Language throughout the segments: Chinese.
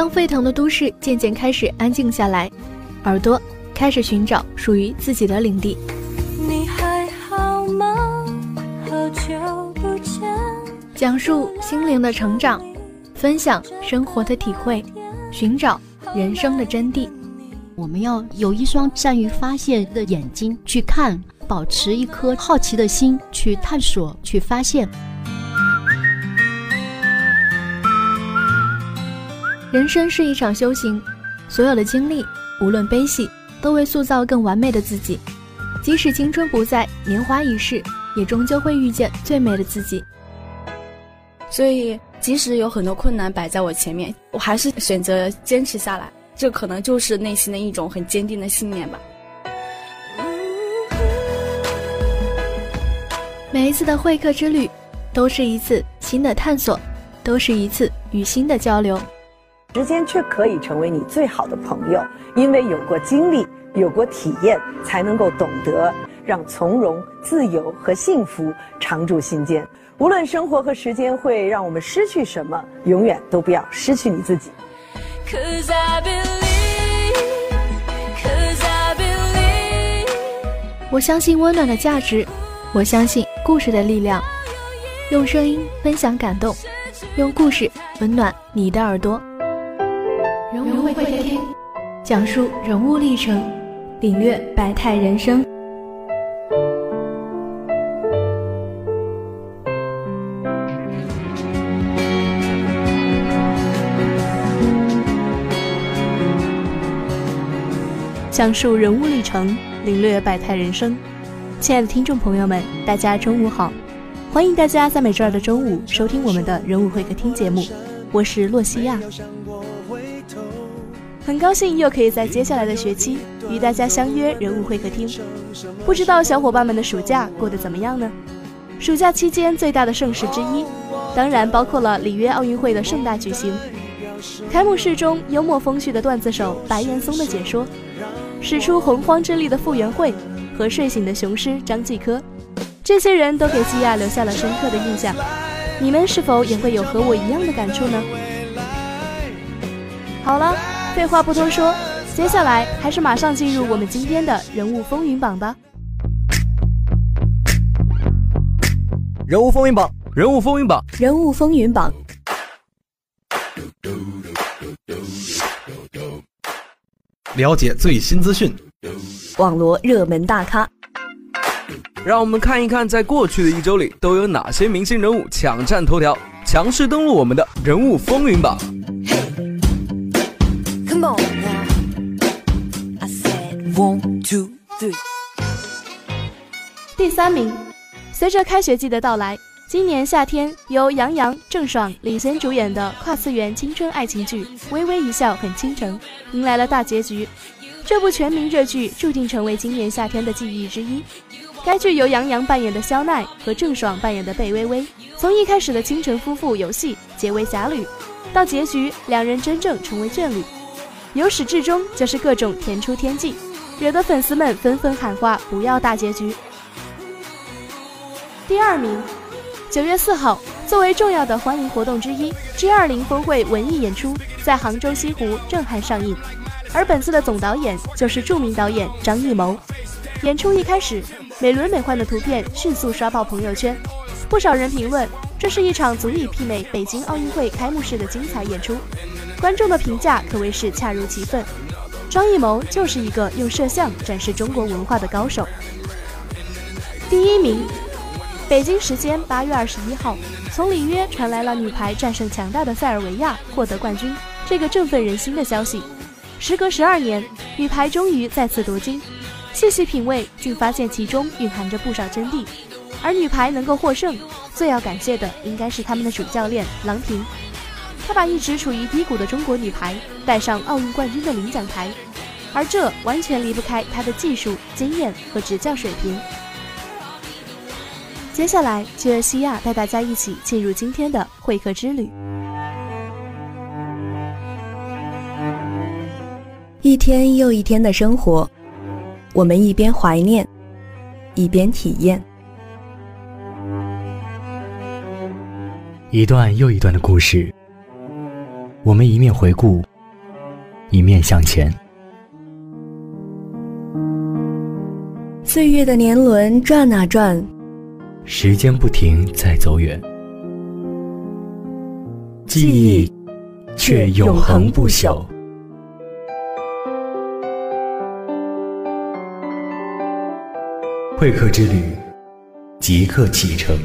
当沸腾的都市渐渐开始安静下来，耳朵开始寻找属于自己的领地。你还好吗？好久不见。讲述心灵的成长，分享生活的体会，寻找人生的真谛。我们要有一双善于发现的眼睛去看，保持一颗好奇的心去探索、去发现。人生是一场修行，所有的经历，无论悲喜，都为塑造更完美的自己。即使青春不在，年华已逝，也终究会遇见最美的自己。所以，即使有很多困难摆在我前面，我还是选择坚持下来。这可能就是内心的一种很坚定的信念吧。每一次的会客之旅，都是一次新的探索，都是一次与新的交流。时间却可以成为你最好的朋友，因为有过经历，有过体验，才能够懂得让从容、自由和幸福常驻心间。无论生活和时间会让我们失去什么，永远都不要失去你自己。我相信温暖的价值，我相信故事的力量。用声音分享感动，用故事温暖你的耳朵。人物会客厅，讲述人物历程，领略百态人生。讲述人物历程，领略百态人生。亲爱的听众朋友们，大家中午好！欢迎大家在每周二的中午收听我们的人物会客厅节目，我是洛西亚。很高兴又可以在接下来的学期与大家相约人物会客厅。不知道小伙伴们的暑假过得怎么样呢？暑假期间最大的盛事之一，当然包括了里约奥运会的盛大举行。开幕式中幽默风趣的段子手白岩松的解说，使出洪荒之力的傅园慧和睡醒的雄狮张继科，这些人都给西亚留下了深刻的印象。你们是否也会有和我一样的感触呢？好了。废话不多说，接下来还是马上进入我们今天的人物风云榜吧。人物风云榜，人物风云榜，人物风云榜。了解最新资讯，网罗热门大咖。让我们看一看，在过去的一周里，都有哪些明星人物抢占头条，强势登陆我们的人物风云榜。One two three 第三名，随着开学季的到来，今年夏天由杨洋、郑爽领衔主演的跨次元青春爱情剧《微微一笑很倾城》迎来了大结局。这部全民热剧注定成为今年夏天的记忆之一。该剧由杨洋扮演的肖奈和郑爽扮演的贝微微，从一开始的倾城夫妇游戏结为侠侣，到结局两人真正成为眷侣。由始至终就是各种甜出天际，惹得粉丝们纷纷喊话：“不要大结局。”第二名，九月四号，作为重要的欢迎活动之一，G 二零峰会文艺演出在杭州西湖震撼上映，而本次的总导演就是著名导演张艺谋。演出一开始，美轮美奂的图片迅速刷爆朋友圈，不少人评论这是一场足以媲美北京奥运会开幕式的精彩演出。观众的评价可谓是恰如其分，张艺谋就是一个用摄像展示中国文化的高手。第一名，北京时间八月二十一号，从里约传来了女排战胜强大的塞尔维亚获得冠军这个振奋人心的消息。时隔十二年，女排终于再次夺金，细细品味，竟发现其中蕴含着不少真谛。而女排能够获胜，最要感谢的应该是他们的主教练郎平。他把一直处于低谷的中国女排带上奥运冠军的领奖台，而这完全离不开他的技术、经验和执教水平。接下来切尔西亚带大家一起进入今天的会客之旅。一天又一天的生活，我们一边怀念，一边体验。一段又一段的故事。我们一面回顾，一面向前。岁月的年轮转啊转，时间不停在走远，记忆却永恒不朽。会客之旅，即刻启程。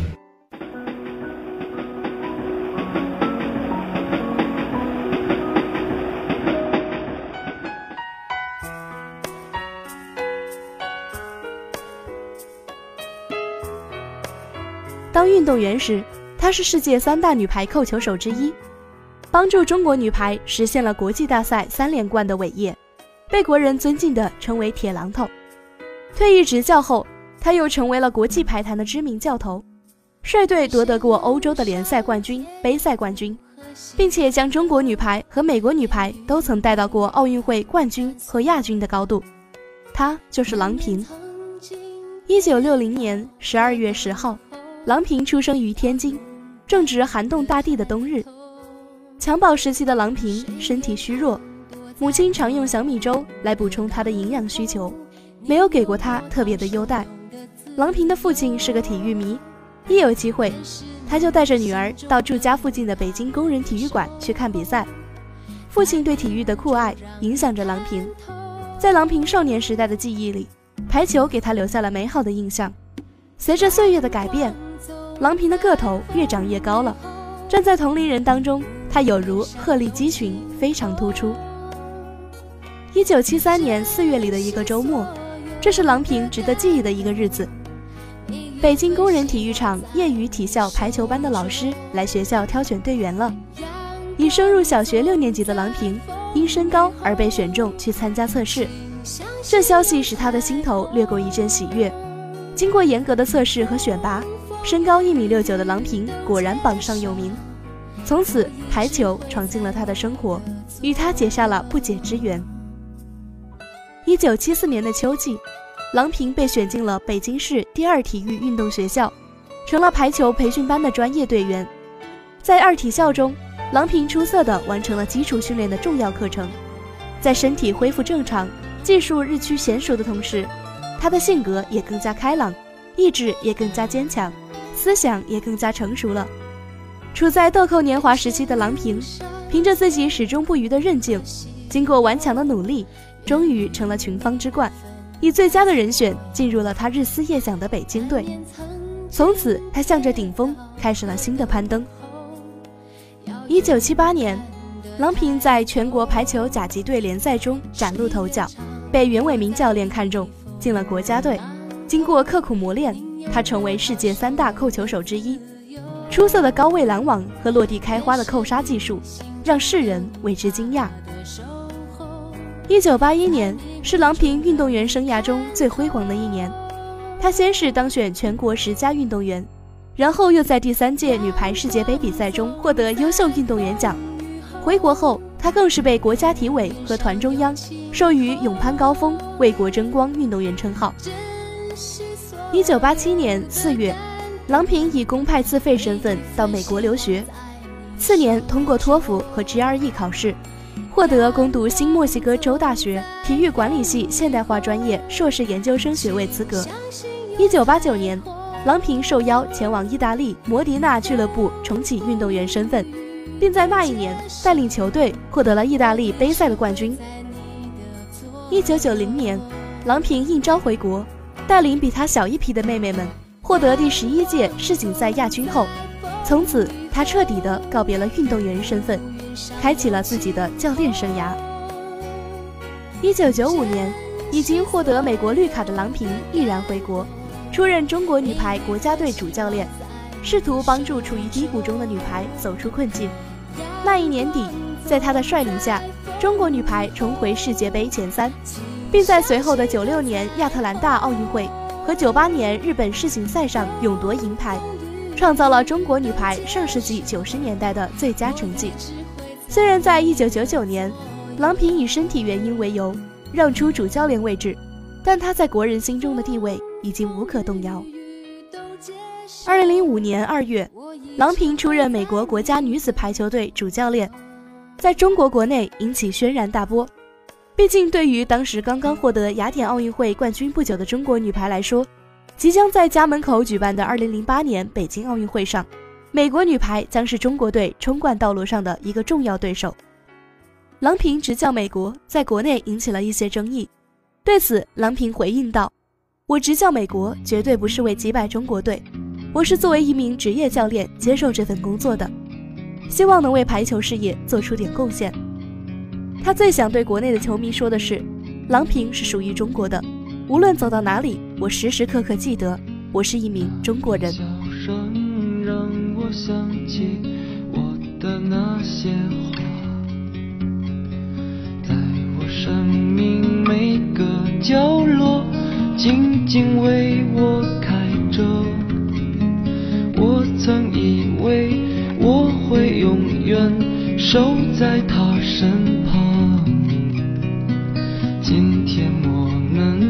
当运动员时，她是世界三大女排扣球手之一，帮助中国女排实现了国际大赛三连冠的伟业，被国人尊敬的称为“铁榔头”。退役执教后，她又成为了国际排坛的知名教头，率队夺得过欧洲的联赛冠军、杯赛冠军，并且将中国女排和美国女排都曾带到过奥运会冠军和亚军的高度。她就是郎平。一九六零年十二月十号。郎平出生于天津，正值寒冻大地的冬日。襁褓时期的郎平身体虚弱，母亲常用小米粥来补充她的营养需求，没有给过她特别的优待。郎平的父亲是个体育迷，一有机会，他就带着女儿到住家附近的北京工人体育馆去看比赛。父亲对体育的酷爱影响着郎平，在郎平少年时代的记忆里，排球给他留下了美好的印象。随着岁月的改变。郎平的个头越长越高了，站在同龄人当中，她有如鹤立鸡群，非常突出。一九七三年四月里的一个周末，这是郎平值得记忆的一个日子。北京工人体育场业余体校排球班的老师来学校挑选队员了，已升入小学六年级的郎平因身高而被选中去参加测试，这消息使他的心头掠过一阵喜悦。经过严格的测试和选拔。身高一米六九的郎平果然榜上有名，从此排球闯进了他的生活，与他结下了不解之缘。一九七四年的秋季，郎平被选进了北京市第二体育运动学校，成了排球培训班的专业队员。在二体校中，郎平出色地完成了基础训练的重要课程，在身体恢复正常、技术日趋娴熟的同时，他的性格也更加开朗，意志也更加坚强。思想也更加成熟了。处在豆蔻年华时期的郎平，凭着自己始终不渝的韧劲，经过顽强的努力，终于成了群芳之冠，以最佳的人选进入了他日思夜想的北京队。从此，他向着顶峰开始了新的攀登。一九七八年，郎平在全国排球甲级队联赛中崭露头角，被袁伟民教练看中，进了国家队。经过刻苦磨练。他成为世界三大扣球手之一，出色的高位拦网和落地开花的扣杀技术，让世人为之惊讶。一九八一年是郎平运动员生涯中最辉煌的一年，他先是当选全国十佳运动员，然后又在第三届女排世界杯比赛中获得优秀运动员奖。回国后，他更是被国家体委和团中央授予“勇攀高峰、为国争光”运动员称号。一九八七年四月，郎平以公派自费身份到美国留学，次年通过托福和 GRE 考试，获得攻读新墨西哥州大学体育管理系现代化专业硕士研究生学位资格。一九八九年，郎平受邀前往意大利摩迪纳俱乐部重启运动员身份，并在那一年带领球队获得了意大利杯赛的冠军。一九九零年，郎平应召回国。带领比他小一批的妹妹们获得第十一届世锦赛亚军后，从此他彻底的告别了运动员身份，开启了自己的教练生涯。一九九五年，已经获得美国绿卡的郎平毅然回国，出任中国女排国家队主教练，试图帮助处于低谷中的女排走出困境。那一年底，在他的率领下，中国女排重回世界杯前三。并在随后的九六年亚特兰大奥运会和九八年日本世锦赛上勇夺银牌，创造了中国女排上世纪九十年代的最佳成绩。虽然在一九九九年，郎平以身体原因为由让出主教练位置，但她在国人心中的地位已经无可动摇。二零零五年二月，郎平出任美国国家女子排球队主教练。在中国国内引起轩然大波。毕竟，对于当时刚刚获得雅典奥运会冠军不久的中国女排来说，即将在家门口举办的2008年北京奥运会上，美国女排将是中国队冲冠道路上的一个重要对手。郎平执教美国，在国内引起了一些争议。对此，郎平回应道：“我执教美国，绝对不是为击败中国队，我是作为一名职业教练接受这份工作的，希望能为排球事业做出点贡献。”他最想对国内的球迷说的是：“郎平是属于中国的，无论走到哪里，我时时刻刻记得，我是一名中国人。”在我生命每个角落，静静为我开着。我曾以为我会永远守在他身旁。今天我们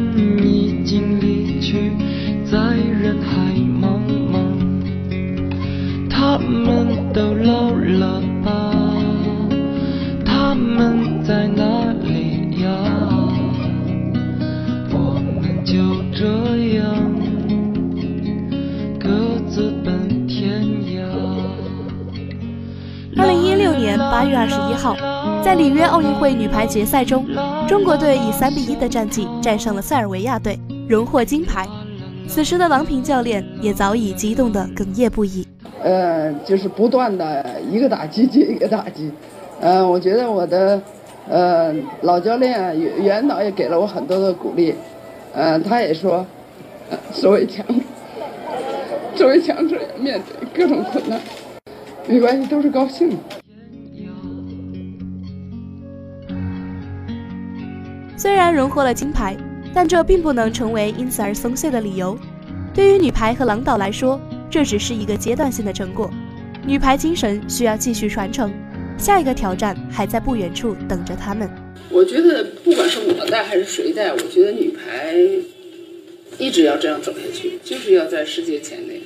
已经离去，在人海茫茫。他们都老在里约奥运会女排决赛中，中国队以三比一的战绩战胜了塞尔维亚队，荣获金牌。此时的郎平教练也早已激动得哽咽不已。呃，就是不断的一个打击接一个打击。呃，我觉得我的呃老教练袁导也给了我很多的鼓励。呃，他也说，作为强，作为强者面对各种困难，没关系，都是高兴的。虽然荣获了金牌，但这并不能成为因此而松懈的理由。对于女排和郎导来说，这只是一个阶段性的成果，女排精神需要继续传承，下一个挑战还在不远处等着他们。我觉得，不管是我带还是谁带，我觉得女排一直要这样走下去，就是要在世界前列，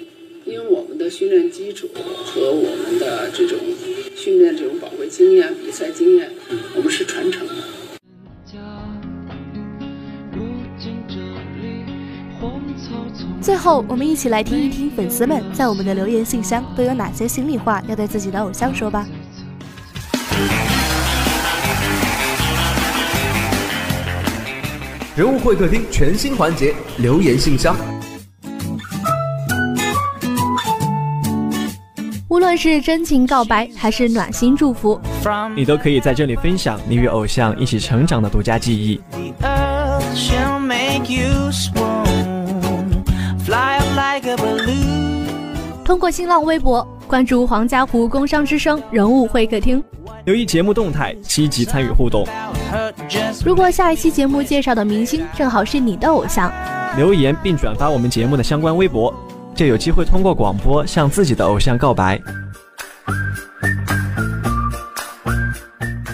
因为我们的训练基础和我们的这种训练这种宝贵经验、比赛经验，我们是传承后，我们一起来听一听粉丝们在我们的留言信箱都有哪些心里话要对自己的偶像说吧。人物会客厅全新环节——留言信箱。无论是真情告白还是暖心祝福，你都可以在这里分享你与偶像一起成长的独家记忆。通过新浪微博关注黄家湖工商之声人物会客厅，留意节目动态，积极参与互动。如果下一期节目介绍的明星正好是你的偶像，留言并转发我们节目的相关微博，就有机会通过广播向自己的偶像告白。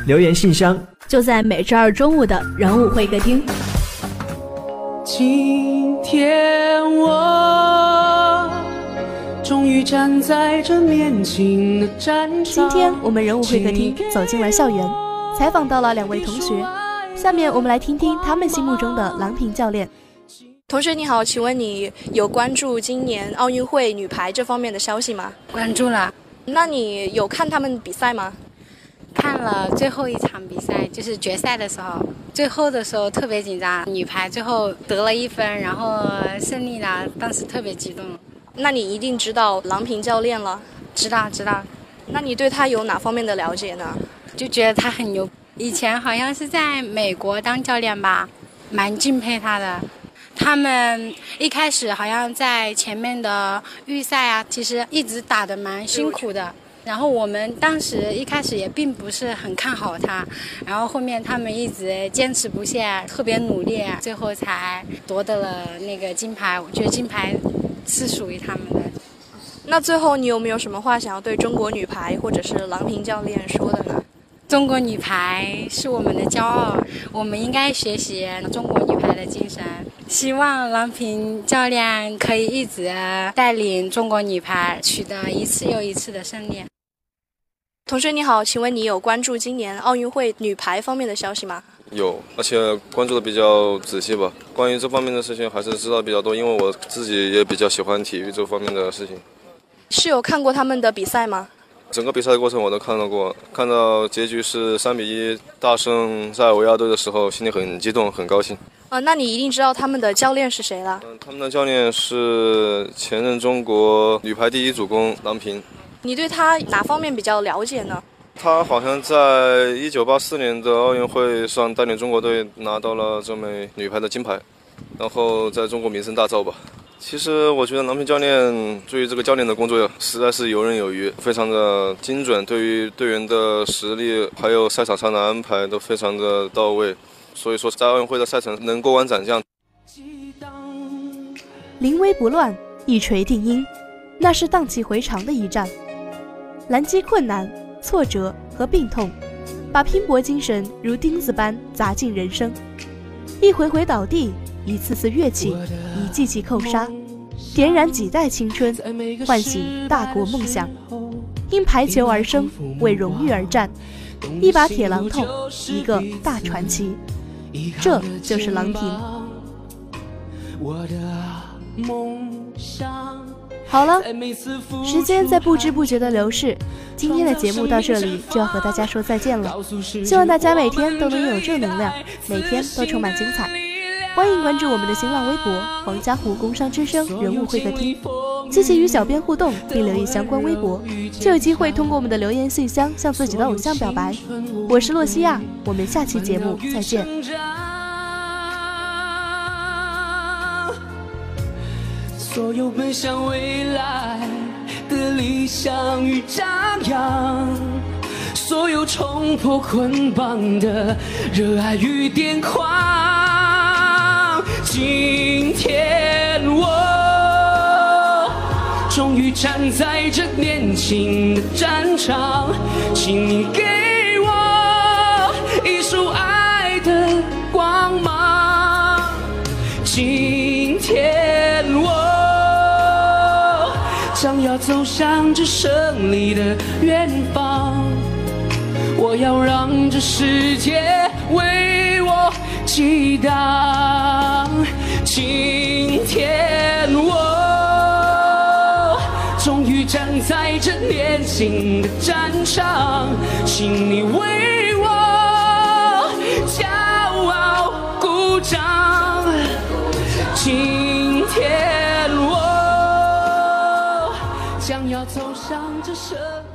留言信箱就在每周二中午的人物会客厅。今天我终于站在这年轻的战场。今天我们人物会客厅走进了校园，采访到了两位同学。下面我们来听听他们心目中的郎平教练。同学你好，请问你有关注今年奥运会女排这方面的消息吗？关注了。那你有看他们比赛吗？看了最后一场比赛，就是决赛的时候，最后的时候特别紧张。女排最后得了一分，然后胜利了，当时特别激动。那你一定知道郎平教练了？知道，知道。那你对他有哪方面的了解呢？就觉得他很牛。以前好像是在美国当教练吧，蛮敬佩他的。他们一开始好像在前面的预赛啊，其实一直打得蛮辛苦的。然后我们当时一开始也并不是很看好他，然后后面他们一直坚持不懈，特别努力，最后才夺得了那个金牌。我觉得金牌是属于他们的。那最后你有没有什么话想要对中国女排或者是郎平教练说的呢？中国女排是我们的骄傲，我们应该学习中国女排的精神。希望郎平教练可以一直带领中国女排取得一次又一次的胜利。同学你好，请问你有关注今年奥运会女排方面的消息吗？有，而且关注的比较仔细吧。关于这方面的事情，还是知道比较多，因为我自己也比较喜欢体育这方面的事情。是有看过他们的比赛吗？整个比赛的过程我都看到过，看到结局是三比一大胜塞尔维亚队的时候，心里很激动，很高兴。呃，那你一定知道他们的教练是谁了？嗯，他们的教练是前任中国女排第一主攻郎平。你对他哪方面比较了解呢？他好像在一九八四年的奥运会上带领中国队拿到了这枚女排的金牌，然后在中国名声大噪吧。其实我觉得郎平教练对于这个教练的工作实在是游刃有余，非常的精准，对于队员的实力还有赛场上的安排都非常的到位，所以说在奥运会的赛程能过关斩将。临危不乱，一锤定音，那是荡气回肠的一战。拦击困难、挫折和病痛，把拼搏精神如钉子般砸进人生，一回回倒地，一次次跃起，一记记扣杀，点燃几代青春，唤醒大国梦想。因排球而生，为荣誉而战，一把铁榔头，一个大传奇，这就是郎平。我的梦想。好了，时间在不知不觉的流逝，今天的节目到这里就要和大家说再见了。希望大家每天都能拥有正能量，每天都充满精彩。欢迎关注我们的新浪微博“黄家湖工商之声人物会客厅”，积极与小编互动并留意相关微博，就有机会通过我们的留言信箱向自己的偶像表白。我是洛西亚，我们下期节目再见。所有奔向未来的理想与张扬，所有冲破捆绑的热爱与癫狂。今天我终于站在这年轻的战场，请你给我一束爱的光芒。今想要走向这胜利的远方，我要让这世界为我激荡。今天我终于站在这年轻的战场，请你为我骄傲鼓掌。今天想着什么。